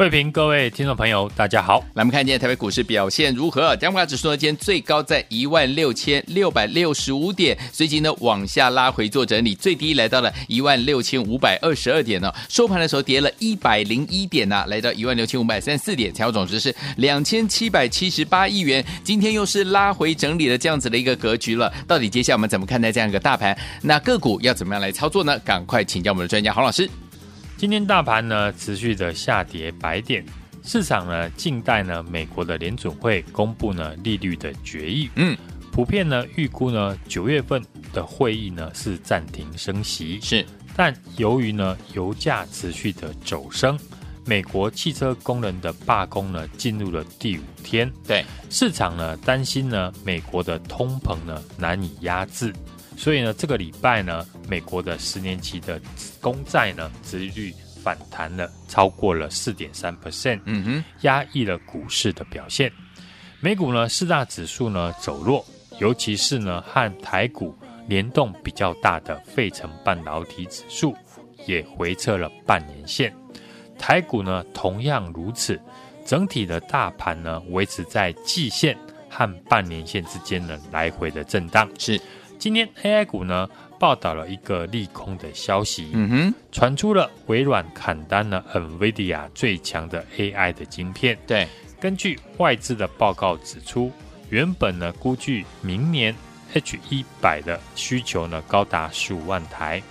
慧平，各位听众朋友，大家好。来，我们看今天台北股市表现如何？加权指数呢，今天最高在一万六千六百六十五点，随即呢往下拉回做整理，最低来到了一万六千五百二十二点呢。收盘的时候跌了一百零一点呢、啊，来到一万六千五百三十四点，成交总值是两千七百七十八亿元。今天又是拉回整理的这样子的一个格局了。到底接下来我们怎么看待这样一个大盘？那个股要怎么样来操作呢？赶快请教我们的专家黄老师。今天大盘呢持续的下跌百点，市场呢静待呢美国的联准会公布呢利率的决议。嗯，普遍呢预估呢九月份的会议呢是暂停升息。是，但由于呢油价持续的走升，美国汽车工人的罢工呢进入了第五天。对，市场呢担心呢美国的通膨呢难以压制。所以呢，这个礼拜呢，美国的十年期的公债呢，殖利率反弹了超过了四点三 percent，嗯哼，压抑了股市的表现。美股呢，四大指数呢走弱，尤其是呢和台股联动比较大的费城半导体指数也回撤了半年线。台股呢同样如此，整体的大盘呢维持在季线和半年线之间呢来回的震荡。是。今天 AI 股呢报道了一个利空的消息，嗯哼，传出了微软砍单了 NVIDIA 最强的 AI 的晶片。对，根据外资的报告指出，原本呢估计明年 H 一百的需求呢高达十五万台，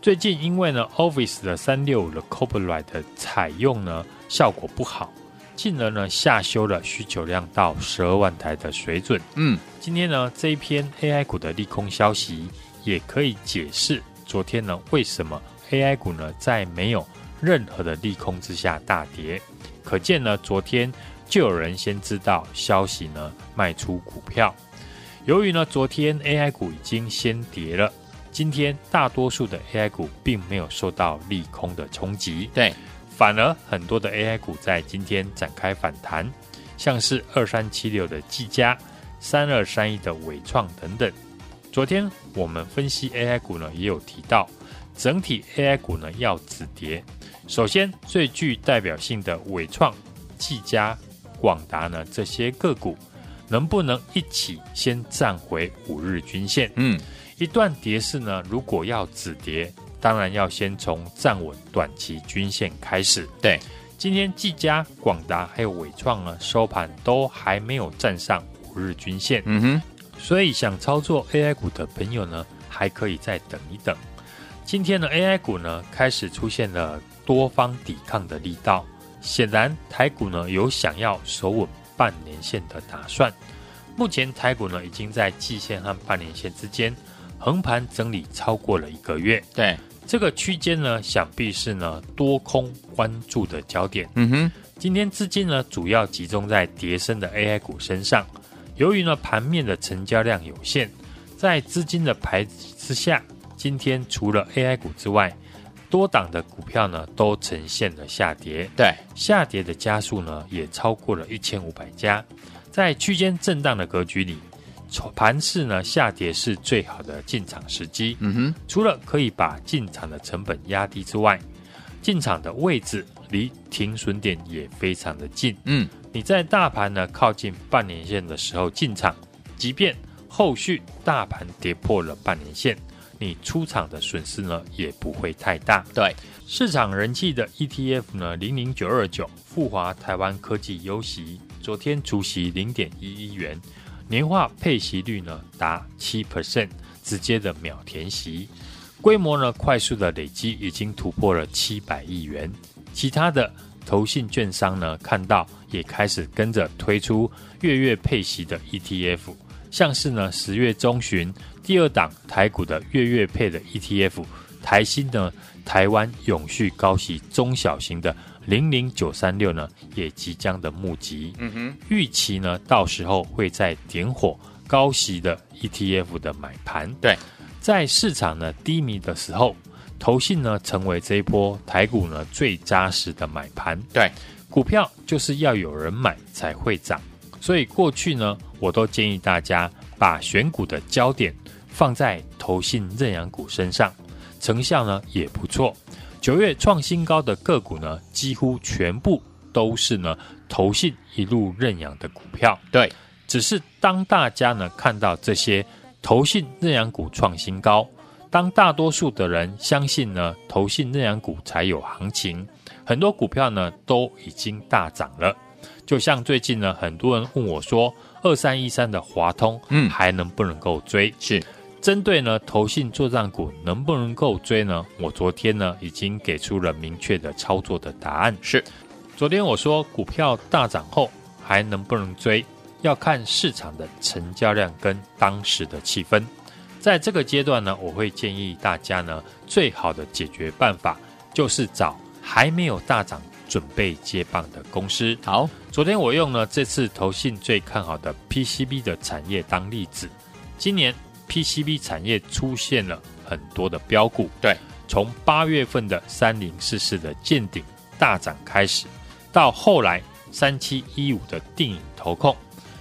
最近因为呢 Office 的三六五的 Copilot 的采用呢效果不好。进而呢下修了需求量到十二万台的水准。嗯，今天呢这一篇 AI 股的利空消息，也可以解释昨天呢为什么 AI 股呢在没有任何的利空之下大跌。可见呢昨天就有人先知道消息呢卖出股票。由于呢昨天 AI 股已经先跌了，今天大多数的 AI 股并没有受到利空的冲击。对。反而很多的 AI 股在今天展开反弹，像是二三七六的技嘉、三二三一的伟创等等。昨天我们分析 AI 股呢，也有提到，整体 AI 股呢要止跌。首先最具代表性的伟创、技嘉、广达呢这些个股，能不能一起先站回五日均线？嗯，一段跌势呢，如果要止跌。当然要先从站稳短期均线开始。对，今天技嘉、广达还有伟创呢，收盘都还没有站上五日均线。嗯哼，所以想操作 AI 股的朋友呢，还可以再等一等。今天的 AI 股呢，开始出现了多方抵抗的力道，显然台股呢有想要守稳半年线的打算。目前台股呢已经在季线和半年线之间横盘整理超过了一个月。对。这个区间呢，想必是呢多空关注的焦点。嗯哼，今天资金呢主要集中在叠升的 AI 股身上。由于呢盘面的成交量有限，在资金的排之下，今天除了 AI 股之外，多档的股票呢都呈现了下跌。对，下跌的家数呢也超过了一千五百家。在区间震荡的格局里。盘市呢下跌是最好的进场时机。嗯哼，除了可以把进场的成本压低之外，进场的位置离停损点也非常的近。嗯，你在大盘呢靠近半年线的时候进场，即便后续大盘跌破了半年线，你出场的损失呢也不会太大。对，市场人气的 ETF 呢零零九二九富华台湾科技优息，昨天除息零点一一元。年化配息率呢达七 percent，直接的秒填息，规模呢快速的累积，已经突破了七百亿元。其他的投信券商呢看到也开始跟着推出月月配息的 ETF，像是呢十月中旬第二档台股的月月配的 ETF，台新呢台湾永续高息中小型的。零零九三六呢，也即将的募集，嗯哼，预期呢，到时候会再点火高息的 ETF 的买盘。对，在市场呢低迷的时候，投信呢成为这一波台股呢最扎实的买盘。对，股票就是要有人买才会涨，所以过去呢，我都建议大家把选股的焦点放在投信认养股身上，成效呢也不错。九月创新高的个股呢，几乎全部都是呢投信一路认养的股票。对，只是当大家呢看到这些投信认养股创新高，当大多数的人相信呢投信认养股才有行情，很多股票呢都已经大涨了。就像最近呢，很多人问我说，二三一三的华通，嗯，还能不能够追？是。针对呢，投信作战股能不能够追呢？我昨天呢已经给出了明确的操作的答案。是，昨天我说股票大涨后还能不能追，要看市场的成交量跟当时的气氛。在这个阶段呢，我会建议大家呢，最好的解决办法就是找还没有大涨、准备接棒的公司。好，昨天我用了这次投信最看好的 PCB 的产业当例子，今年。PCB 产业出现了很多的标股，对，从八月份的三零四四的见顶大涨开始，到后来三七一五的定影投控，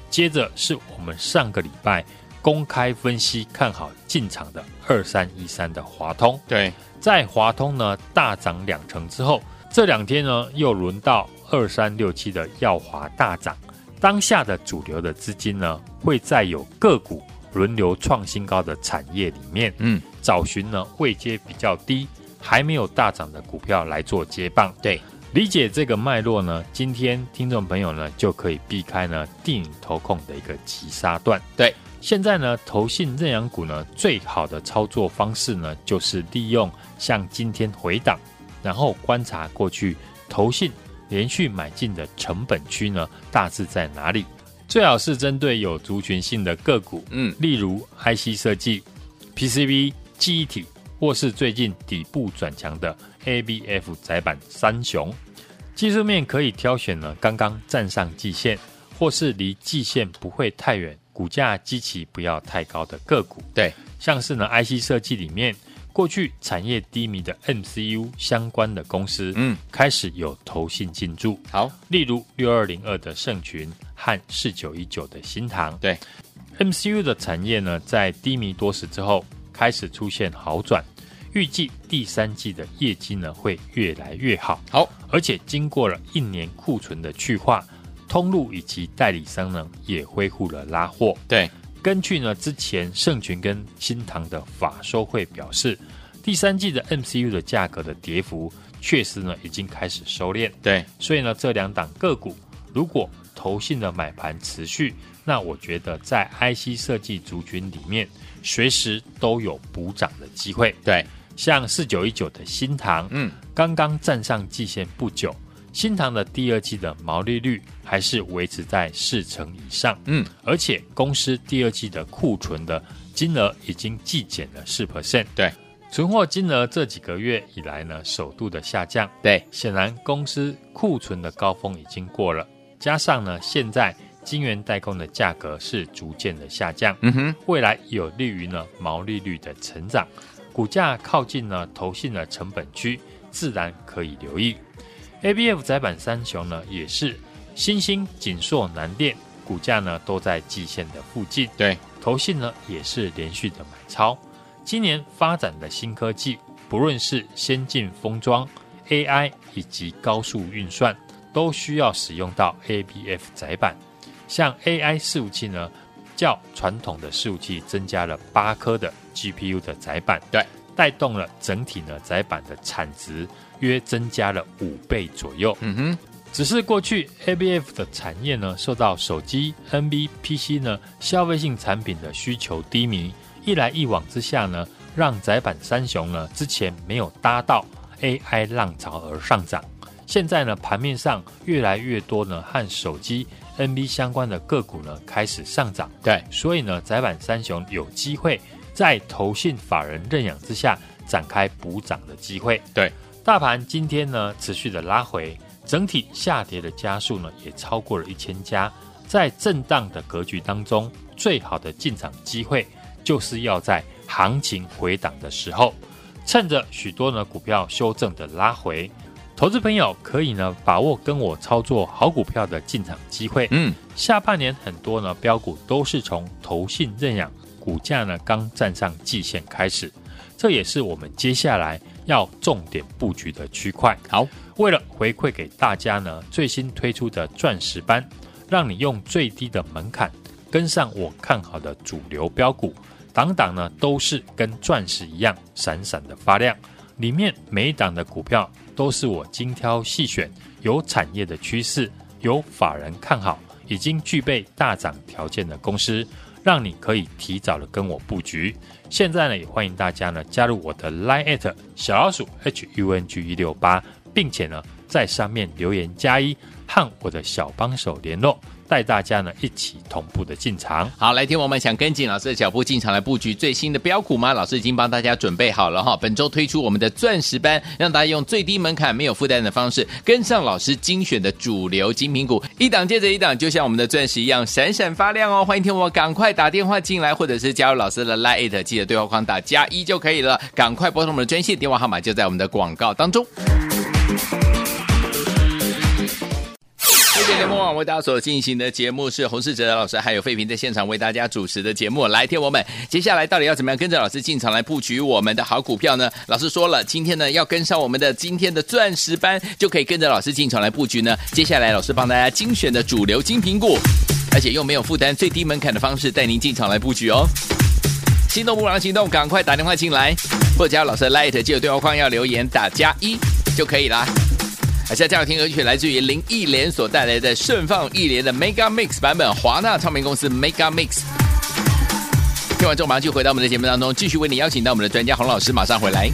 接着是我们上个礼拜公开分析看好进场的二三一三的华通，对，在华通呢大涨两成之后，这两天呢又轮到二三六七的耀华大涨，当下的主流的资金呢会再有个股。轮流创新高的产业里面，嗯，找寻呢位阶比较低、还没有大涨的股票来做接棒。对，理解这个脉络呢，今天听众朋友呢就可以避开呢定颖投控的一个急杀段。对，现在呢投信认养股呢最好的操作方式呢，就是利用像今天回档，然后观察过去投信连续买进的成本区呢大致在哪里。最好是针对有族群性的个股，嗯，例如 IC 设计、PCB、记忆体，或是最近底部转强的 ABF 窄板三雄。技术面可以挑选呢，刚刚站上季线，或是离季线不会太远，股价基期不要太高的个股。对，像是呢 IC 设计里面。过去产业低迷的 MCU 相关的公司，嗯，开始有投信进驻。好，例如六二零二的盛群和四九一九的新塘。对，MCU 的产业呢，在低迷多时之后，开始出现好转，预计第三季的业绩呢会越来越好。好，而且经过了一年库存的去化，通路以及代理商呢也恢复了拉货。对。根据呢之前盛群跟新塘的法收会表示，第三季的 MCU 的价格的跌幅确实呢已经开始收敛。对，所以呢这两档个股如果投信的买盘持续，那我觉得在 IC 设计族群里面随时都有补涨的机会。对，像四九一九的新塘，嗯，刚刚站上季线不久。新塘的第二季的毛利率还是维持在四成以上，嗯，而且公司第二季的库存的金额已经季减了四 percent，对，存货金额这几个月以来呢，首度的下降，对，显然公司库存的高峰已经过了，加上呢，现在晶圆代工的价格是逐渐的下降，嗯哼，未来有利于呢毛利率的成长，股价靠近呢投信的成本区，自然可以留意。A B F 载板三雄呢，也是新兴、锦硕、南电股价呢都在季线的附近。对，投信呢也是连续的买超。今年发展的新科技，不论是先进封装、A I 以及高速运算，都需要使用到 A B F 载板。像 A I 伺服器呢，较传统的伺服器增加了八颗的 G P U 的载板，对，带动了整体呢载板的产值。约增加了五倍左右。嗯哼，只是过去 ABF 的产业呢，受到手机、NB、PC 呢消费性产品的需求低迷，一来一往之下呢，让载板三雄呢之前没有搭到 AI 浪潮而上涨。现在呢，盘面上越来越多呢和手机、NB 相关的个股呢开始上涨。对，所以呢，窄板三雄有机会在投信法人认养之下展开补涨的机会。对。大盘今天呢持续的拉回，整体下跌的家数呢也超过了一千家。在震荡的格局当中，最好的进场机会就是要在行情回档的时候，趁着许多呢股票修正的拉回，投资朋友可以呢把握跟我操作好股票的进场机会。嗯，下半年很多呢标股都是从投信认养，股价呢刚站上季线开始，这也是我们接下来要重点布局的区块。好，为了回馈给大家呢，最新推出的钻石班，让你用最低的门槛跟上我看好的主流标股，档档呢都是跟钻石一样闪闪的发亮，里面每一档的股票。都是我精挑细选，有产业的趋势，有法人看好，已经具备大涨条件的公司，让你可以提早的跟我布局。现在呢，也欢迎大家呢加入我的 Line@ 小老鼠 HUNG 一六八，并且呢在上面留言加一，和我的小帮手联络。带大家呢一起同步的进场。好，来听我们想跟紧老师的脚步进场来布局最新的标股吗？老师已经帮大家准备好了哈。本周推出我们的钻石班，让大家用最低门槛、没有负担的方式跟上老师精选的主流精品股，一档接着一档，就像我们的钻石一样闪闪发亮哦。欢迎听我赶快打电话进来，或者是加入老师的 Line，记得对话框打加一就可以了。赶快拨通我们的专线电话号码，就在我们的广告当中。节目网为大家所进行的节目是洪世哲老师还有费平在现场为大家主持的节目。来，听我们接下来到底要怎么样跟着老师进场来布局我们的好股票呢？老师说了，今天呢要跟上我们的今天的钻石班，就可以跟着老师进场来布局呢。接下来老师帮大家精选的主流精品股，而且用没有负担、最低门槛的方式带您进场来布局哦。心动不让行动，赶快打电话进来，或者加老师的 Light，记得对话框要留言打加一就可以啦。而下这样听歌曲来自于林忆莲所带来的盛放忆莲的 Mega Mix 版本，华纳唱片公司 Mega Mix。听完之后，马上就回到我们的节目当中，继续为你邀请到我们的专家洪老师，马上回来。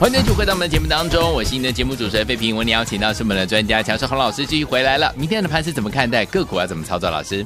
欢迎继续回到我们的节目当中，我是您的节目主持人费平。为您邀请到是我们的专家强势洪老师继续回来了。明天的盘是怎么看待？个股要怎么操作？老师，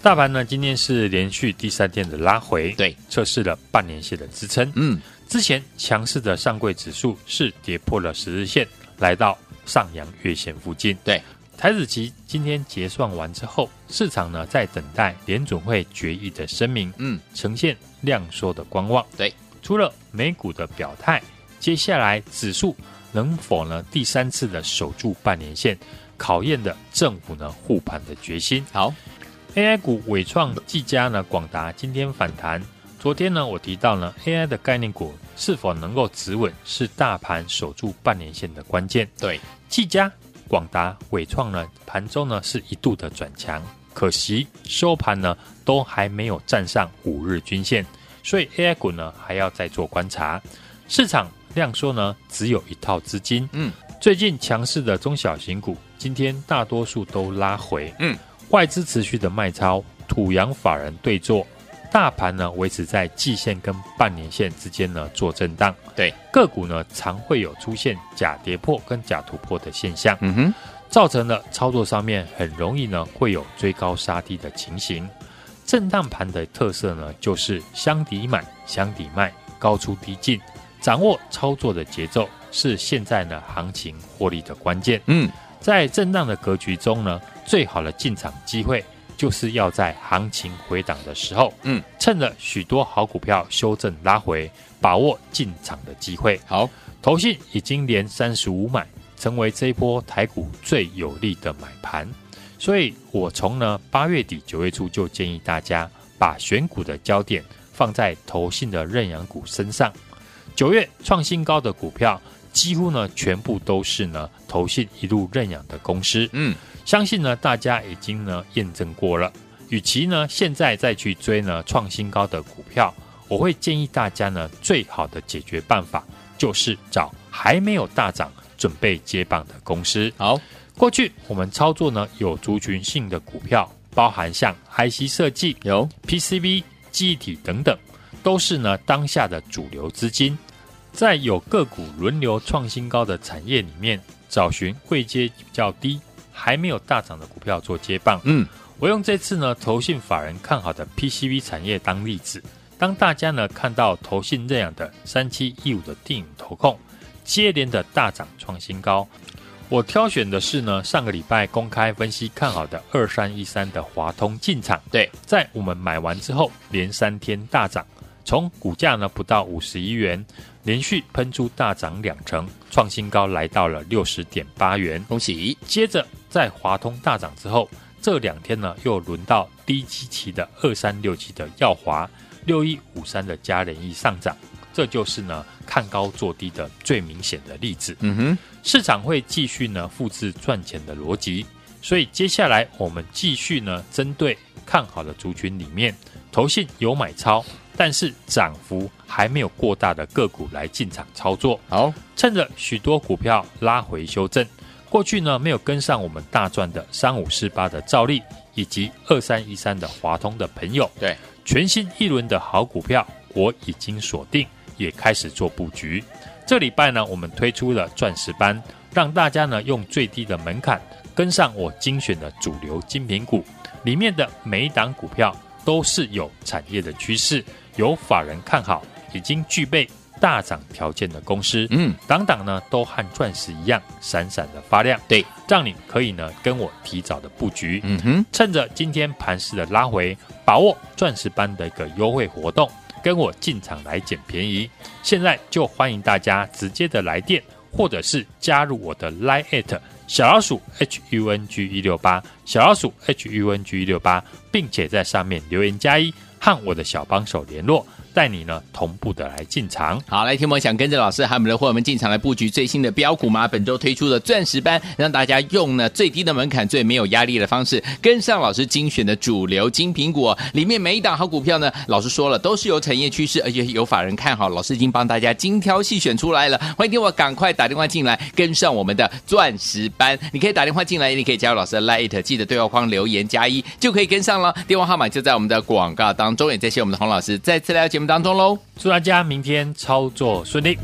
大盘呢？今天是连续第三天的拉回，对，测试了半年线的支撑。嗯，之前强势的上柜指数是跌破了十日线，来到上扬月线附近。对，台子期今天结算完之后，市场呢在等待联准会决议的声明，嗯，呈现量缩的观望。对，除了美股的表态。接下来指数能否呢第三次的守住半年线，考验的政府呢护盘的决心。好，AI 股伟创、技嘉呢、广达今天反弹。昨天呢我提到呢 AI 的概念股是否能够止稳，是大盘守住半年线的关键。对，技嘉、广达、伟创呢盘中呢是一度的转强，可惜收盘呢都还没有站上五日均线，所以 AI 股呢还要再做观察。市场。量缩呢，只有一套资金。嗯，最近强势的中小型股，今天大多数都拉回。嗯，外资持续的卖超，土洋法人对坐，大盘呢维持在季线跟半年线之间呢做震荡。对，个股呢常会有出现假跌破跟假突破的现象。嗯哼，造成了操作上面很容易呢会有追高杀低的情形。震荡盘的特色呢就是箱底买，箱底卖，高出低进。掌握操作的节奏是现在呢行情获利的关键。嗯，在震荡的格局中呢，最好的进场机会就是要在行情回档的时候，嗯，趁着许多好股票修正拉回，把握进场的机会。好，投信已经连三十五买，成为这一波台股最有利的买盘。所以我从呢八月底九月初就建议大家把选股的焦点放在投信的认养股身上。九月创新高的股票，几乎呢全部都是呢投信一路认养的公司。嗯，相信呢大家已经呢验证过了。与其呢现在再去追呢创新高的股票，我会建议大家呢最好的解决办法就是找还没有大涨、准备接棒的公司。好，过去我们操作呢有族群性的股票，包含像 IC 设计、有 PCB、记忆体等等。都是呢当下的主流资金，在有个股轮流创新高的产业里面，找寻位阶比较低、还没有大涨的股票做接棒。嗯，我用这次呢投信法人看好的 PCB 产业当例子，当大家呢看到投信这样的三七一五的电影投控接连的大涨创新高，我挑选的是呢上个礼拜公开分析看好的二三一三的华通进场。对，在我们买完之后，连三天大涨。从股价呢不到五十一元，连续喷出大涨两成，创新高来到了六十点八元，恭喜！接着在华通大涨之后，这两天呢又轮到低基期的二三六七的耀华，六一五三的嘉联益上涨，这就是呢看高做低的最明显的例子。嗯哼，市场会继续呢复制赚钱的逻辑，所以接下来我们继续呢针对看好的族群里面，投信有买超。但是涨幅还没有过大的个股来进场操作，好，趁着许多股票拉回修正，过去呢没有跟上我们大赚的三五四八的兆利以及二三一三的华通的朋友，对，全新一轮的好股票我已经锁定，也开始做布局。这礼拜呢，我们推出了钻石班，让大家呢用最低的门槛跟上我精选的主流精品股，里面的每一档股票都是有产业的趋势。有法人看好，已经具备大涨条件的公司，嗯，档档呢都和钻石一样闪闪的发亮，对，让你可以呢跟我提早的布局，嗯哼，趁着今天盘势的拉回，把握钻石班的一个优惠活动，跟我进场来捡便宜。现在就欢迎大家直接的来电，或者是加入我的 Line@ 小老鼠 H U N G 一六八，小老鼠 H U N G 一六八，并且在上面留言加一。和我的小帮手联络。带你呢同步的来进场，好，来听我想跟着老师还有我们的伙伴们进场来布局最新的标股吗？本周推出的钻石班，让大家用呢最低的门槛、最没有压力的方式，跟上老师精选的主流精品股，里面每一档好股票呢，老师说了都是有产业趋势，而且有法人看好，老师已经帮大家精挑细选出来了。欢迎听我赶快打电话进来，跟上我们的钻石班。你可以打电话进来，你可以加入老师的 Light，记得对话框留言加一就可以跟上了。电话号码就在我们的广告当中，也谢谢我们的洪老师再次了解当中喽。祝大家明天操作顺利。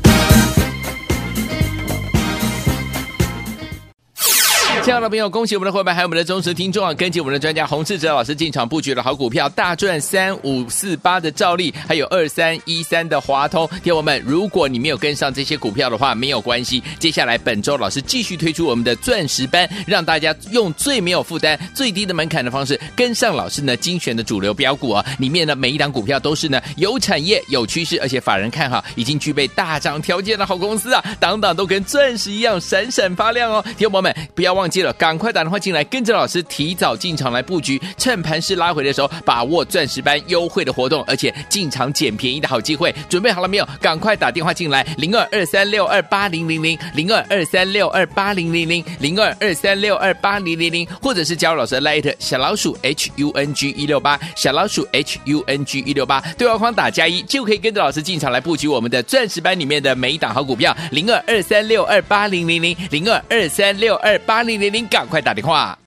亲爱的朋友，恭喜我们的伙伴，还有我们的忠实听众啊！跟紧我们的专家洪志哲老师进场布局的好股票，大赚三五四八的兆利，还有二三一三的华通。听友们，如果你没有跟上这些股票的话，没有关系。接下来本周老师继续推出我们的钻石班，让大家用最没有负担、最低的门槛的方式跟上老师呢精选的主流标股啊！里面呢每一档股票都是呢有产业、有趋势，而且法人看好，已经具备大涨条件的好公司啊！档档都跟钻石一样闪闪发亮哦！听友们，不要忘记了，赶快打电话进来，跟着老师提早进场来布局，趁盘势拉回的时候，把握钻石班优惠的活动，而且进场捡便宜的好机会。准备好了没有？赶快打电话进来，零二二三六二八零零零，零二二三六二八零零零，零二二三六二八零零零，或者是加入老师的 Light 小老鼠 H U N G 一六八，小老鼠 H U N G 一六八，对话框打加一就可以跟着老师进场来布局我们的钻石班里面的每一档好股票，零二二三六二八零零零，零二二三六二八零零零，赶快打电话。